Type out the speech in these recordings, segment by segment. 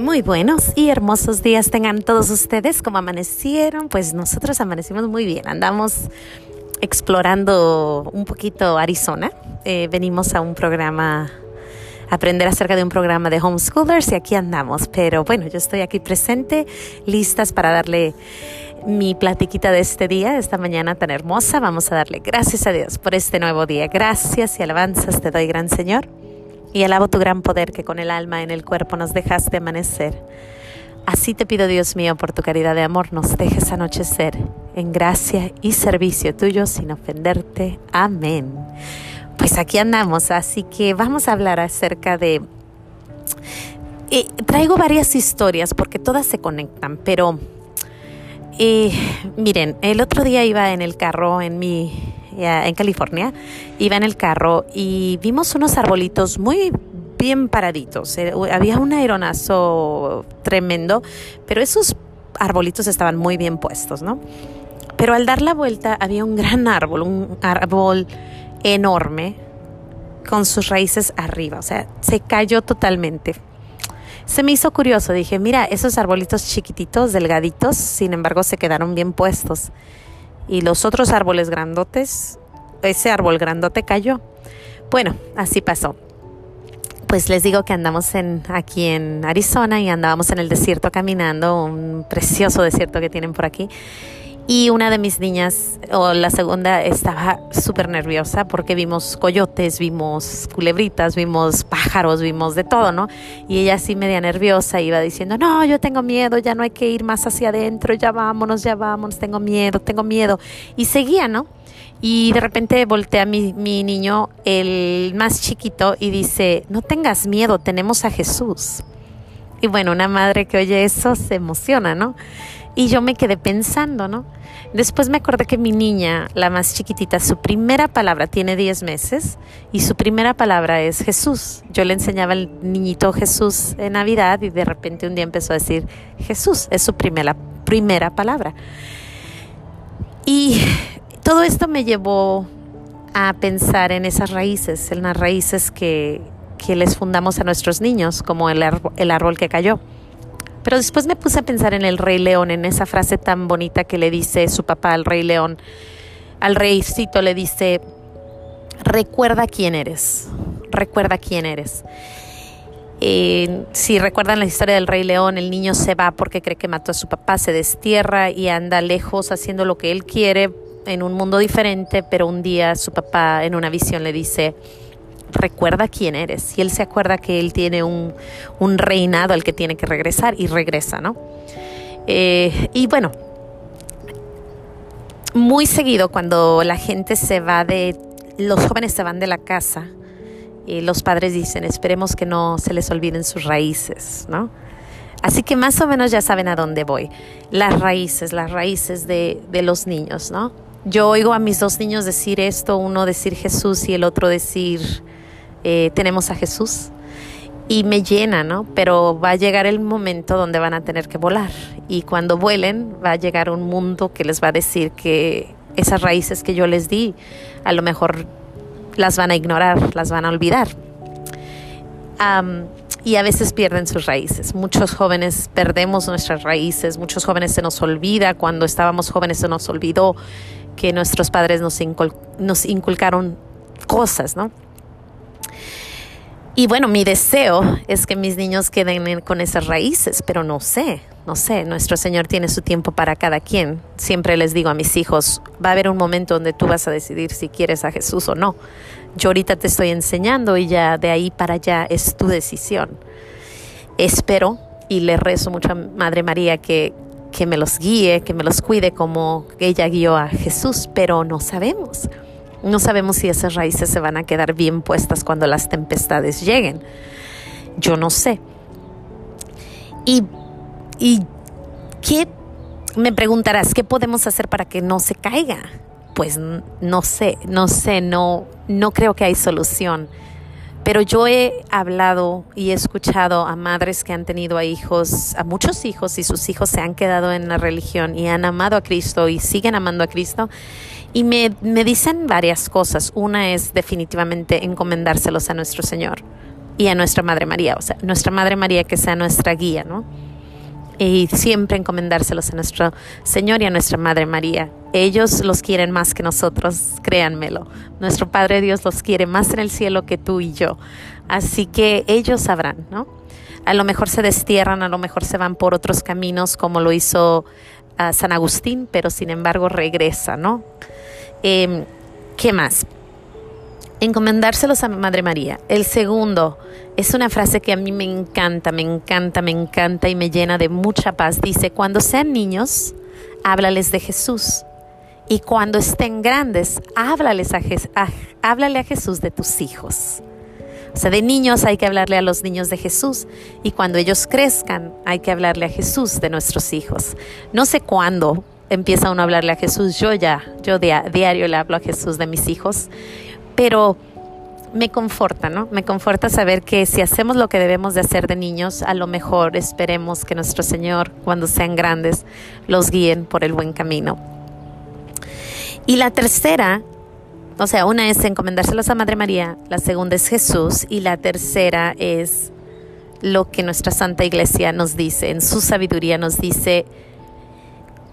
Muy buenos y hermosos días tengan todos ustedes. Como amanecieron, pues nosotros amanecimos muy bien. Andamos explorando un poquito Arizona. Eh, venimos a un programa, aprender acerca de un programa de homeschoolers y aquí andamos. Pero bueno, yo estoy aquí presente, listas para darle mi platiquita de este día, esta mañana tan hermosa. Vamos a darle gracias a Dios por este nuevo día. Gracias y alabanzas te doy, gran Señor y alabo tu gran poder que con el alma en el cuerpo nos dejaste amanecer. Así te pido, Dios mío, por tu caridad de amor, nos dejes anochecer en gracia y servicio tuyo sin ofenderte. Amén. Pues aquí andamos, así que vamos a hablar acerca de... Eh, traigo varias historias porque todas se conectan, pero eh, miren, el otro día iba en el carro en mi en California, iba en el carro y vimos unos arbolitos muy bien paraditos. Eh, había un aeronazo tremendo, pero esos arbolitos estaban muy bien puestos, ¿no? Pero al dar la vuelta había un gran árbol, un árbol enorme con sus raíces arriba, o sea, se cayó totalmente. Se me hizo curioso, dije, mira, esos arbolitos chiquititos, delgaditos, sin embargo se quedaron bien puestos y los otros árboles grandotes, ese árbol grandote cayó. Bueno, así pasó. Pues les digo que andamos en, aquí en Arizona y andábamos en el desierto caminando, un precioso desierto que tienen por aquí. Y una de mis niñas, o la segunda, estaba súper nerviosa porque vimos coyotes, vimos culebritas, vimos pájaros, vimos de todo, ¿no? Y ella así media nerviosa iba diciendo, no, yo tengo miedo, ya no hay que ir más hacia adentro, ya vámonos, ya vámonos, tengo miedo, tengo miedo. Y seguía, ¿no? Y de repente voltea mi, mi niño, el más chiquito, y dice, no tengas miedo, tenemos a Jesús. Y bueno, una madre que oye eso se emociona, ¿no? Y yo me quedé pensando, ¿no? Después me acordé que mi niña, la más chiquitita, su primera palabra tiene 10 meses y su primera palabra es Jesús. Yo le enseñaba al niñito Jesús en Navidad y de repente un día empezó a decir Jesús, es su primera, primera palabra. Y todo esto me llevó a pensar en esas raíces, en las raíces que, que les fundamos a nuestros niños, como el, árbol que cayó. Pero después me puse a pensar en el rey león, en esa frase tan bonita que le dice su papá al rey león. Al reycito le dice, recuerda quién eres, recuerda quién eres. Si recuerdan la historia del rey león, el niño se va porque cree que mató a su papá, se destierra y anda lejos haciendo lo que él quiere en un mundo diferente, pero un día su papá en una visión le dice, recuerda quién eres. Y él se acuerda que él tiene un, reinado al que tiene que regresar y regresa, ¿no? Eh, y bueno, muy seguido cuando la gente se va de, los jóvenes se van de la casa, y los padres dicen, esperemos que no se les olviden sus raíces, ¿no? Así que más o menos ya saben a dónde voy. Las raíces, las raíces de, de los niños, ¿no? Yo oigo a mis dos niños decir esto, uno decir Jesús y el otro decir eh, tenemos a Jesús y me llena, ¿no? Pero va a llegar el momento donde van a tener que volar y cuando vuelen va a llegar un mundo que les va a decir que esas raíces que yo les di a lo mejor las van a ignorar, las van a olvidar. y a veces pierden sus raíces. Muchos jóvenes perdemos nuestras raíces, muchos jóvenes se nos olvida, cuando estábamos jóvenes se nos olvidó que nuestros padres nos inculcaron cosas, ¿no? Y bueno, mi deseo es que mis niños queden con esas raíces, pero no sé, no sé, nuestro Señor tiene su tiempo para cada quien. Siempre les digo a mis hijos, va a haber un momento donde tú vas a decidir si quieres a Jesús o no. Yo ahorita te estoy enseñando y ya de ahí para allá es tu decisión. Espero y le rezo mucho a Madre María que, que me los guíe, que me los cuide como ella guió a Jesús, pero no sabemos. No sabemos si esas raíces se van a quedar bien puestas cuando las tempestades lleguen. Yo no sé. Y, y ¿qué me preguntarás? ¿Qué podemos hacer para que no se caiga? Pues no sé, no sé, no, no creo que hay solución. Pero yo he hablado y he escuchado a madres que han tenido a hijos, a muchos hijos, y sus hijos se han quedado en la religión y han amado a Cristo y siguen amando a Cristo. Y me, me dicen varias cosas. Una es definitivamente encomendárselos a nuestro Señor y a nuestra Madre María, o sea, nuestra Madre María que sea nuestra guía, ¿no? Y siempre encomendárselos a nuestro Señor y a nuestra Madre María. Ellos los quieren más que nosotros, créanmelo. Nuestro Padre Dios los quiere más en el cielo que tú y yo. Así que ellos sabrán, ¿no? A lo mejor se destierran, a lo mejor se van por otros caminos, como lo hizo ah, San Agustín, pero sin embargo regresa, ¿no? Em, ¿Qué más? Encomendárselos a Madre María. El segundo es una frase que a mí me encanta, me encanta, me encanta y me llena de mucha paz. Dice, cuando sean niños, háblales de Jesús. Y cuando estén grandes, háblales a, háblale a Jesús de tus hijos. O sea, de niños hay que hablarle a los niños de Jesús y cuando ellos crezcan hay que hablarle a Jesús de nuestros hijos. No sé cuándo empieza uno a hablarle a Jesús. Yo ya, yo diario le hablo a Jesús de mis hijos pero me conforta, ¿no? Me conforta saber que si hacemos lo que debemos de hacer de niños, a lo mejor esperemos que nuestro Señor, cuando sean grandes, los guíen por el buen camino. Y la tercera, o sea, una es encomendárselos a Madre María, la segunda es Jesús y la tercera es lo que nuestra Santa Iglesia nos dice, en su sabiduría nos dice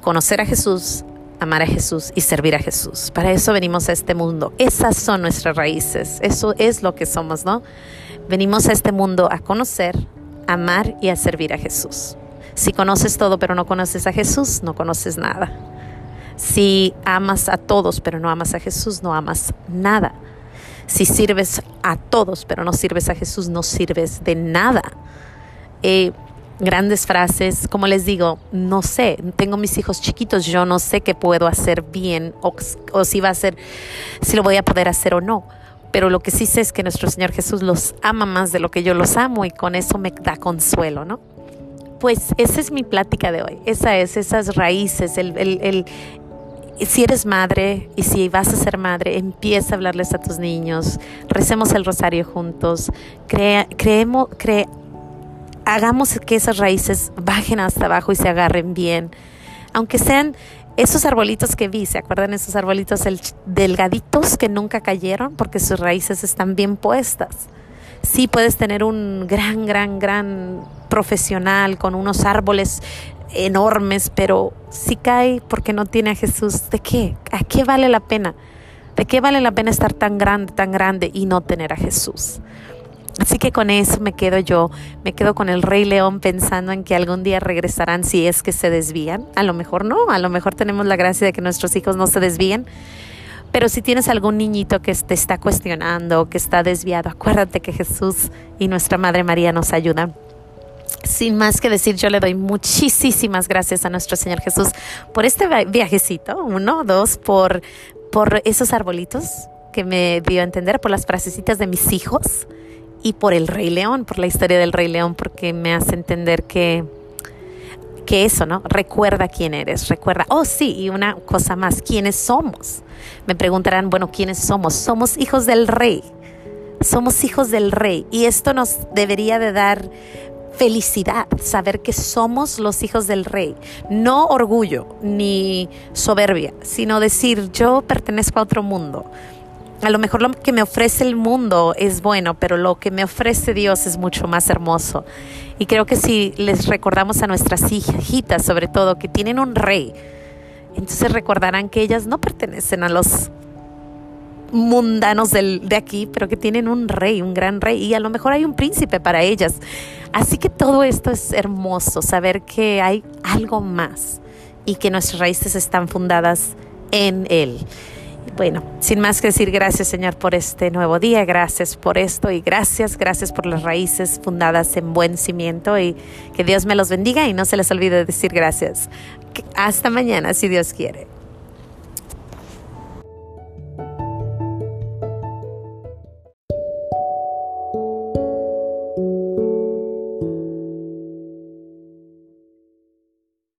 conocer a Jesús, amar a Jesús y servir a Jesús. Para eso venimos a este mundo. Esas son nuestras raíces. Eso es lo que somos, ¿no? Venimos a este mundo a conocer, amar y a servir a Jesús. Si conoces todo pero no conoces a Jesús, no conoces nada. Si amas a todos pero no amas a Jesús, no amas nada. Si sirves a todos pero no sirves a Jesús, no sirves de nada. Eh, grandes frases, como les digo, no sé, tengo mis hijos chiquitos, yo no sé qué puedo hacer bien o, si va a ser, si lo voy a poder hacer o no. Pero lo que sí sé es que nuestro Señor Jesús los ama más de lo que yo los amo y con eso me da consuelo, ¿no? Pues esa es mi plática de hoy, esa es, esas raíces, el, si eres madre y si vas a ser madre, empieza a hablarles a tus niños, recemos el rosario juntos, crea, creemos, cre, hagamos que esas raíces bajen hasta abajo y se agarren bien. Aunque sean esos arbolitos que vi, ¿se acuerdan esos arbolitos delgaditos que nunca cayeron porque sus raíces están bien puestas? Sí puedes tener un gran, gran, gran profesional con unos árboles enormes, pero si cae porque no tiene a Jesús, ¿de qué? ¿A qué vale la pena? ¿De qué vale la pena estar tan grande, tan grande y no tener a Jesús? Así que con eso me quedo yo, me quedo con el Rey León pensando en que algún día regresarán si es que se desvían. A lo mejor no, a lo mejor tenemos la gracia de que nuestros hijos no se desvíen. Pero si tienes algún niñito que te está cuestionando, que está desviado, acuérdate que Jesús y nuestra Madre María nos ayudan. Sin más que decir, yo le doy muchísimas gracias a nuestro Señor Jesús por este viajecito, uno, dos, por, por esos arbolitos que me dio a entender, por las frasecitas de mis hijos y por el Rey León, por la historia del Rey León, porque me hace entender que, que eso, ¿no? Recuerda quién eres, recuerda, oh sí, y una cosa más, ¿quiénes somos? Me preguntarán, bueno, ¿quiénes somos? Somos hijos del Rey, somos hijos del Rey, y esto nos debería de dar felicidad, saber que somos los hijos del rey. No orgullo ni soberbia, sino decir yo pertenezco a otro mundo a lo mejor lo que me ofrece el mundo es bueno, pero lo que me ofrece Dios es mucho más hermoso. Y creo que si les recordamos a nuestras hijitas, sobre todo, que tienen un rey, entonces recordarán que ellas no pertenecen a los mundanos del, de aquí, pero que tienen un rey, un gran rey, y a lo mejor hay un príncipe para ellas. Así que todo esto es hermoso, saber que hay algo más y que nuestras raíces están fundadas en Él. Bueno, sin más que decir, gracias Señor por este nuevo día, gracias por esto y gracias, gracias por las raíces fundadas en buen cimiento y que Dios me los bendiga y no se les olvide decir gracias. Hasta mañana, si Dios quiere.